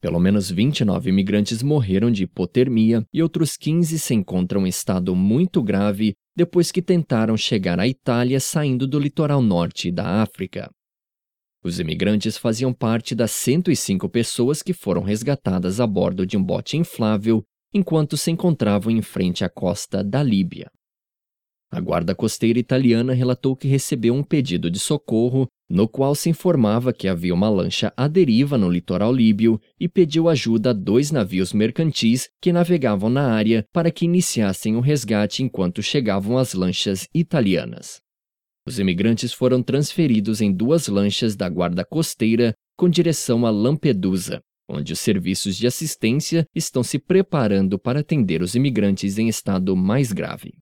Pelo menos 29 imigrantes morreram de hipotermia e outros 15 se encontram em estado muito grave depois que tentaram chegar à Itália saindo do litoral norte da África. Os imigrantes faziam parte das 105 pessoas que foram resgatadas a bordo de um bote inflável enquanto se encontravam em frente à costa da Líbia. A guarda costeira italiana relatou que recebeu um pedido de socorro, no qual se informava que havia uma lancha à deriva no litoral líbio e pediu ajuda a dois navios mercantis que navegavam na área para que iniciassem o resgate enquanto chegavam as lanchas italianas. Os imigrantes foram transferidos em duas lanchas da guarda costeira com direção a Lampedusa, onde os serviços de assistência estão se preparando para atender os imigrantes em estado mais grave.